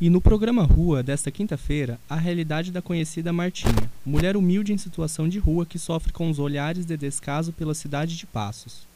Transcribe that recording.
E no programa Rua desta quinta-feira, a realidade da conhecida Martinha, mulher humilde em situação de rua que sofre com os olhares de descaso pela cidade de Passos.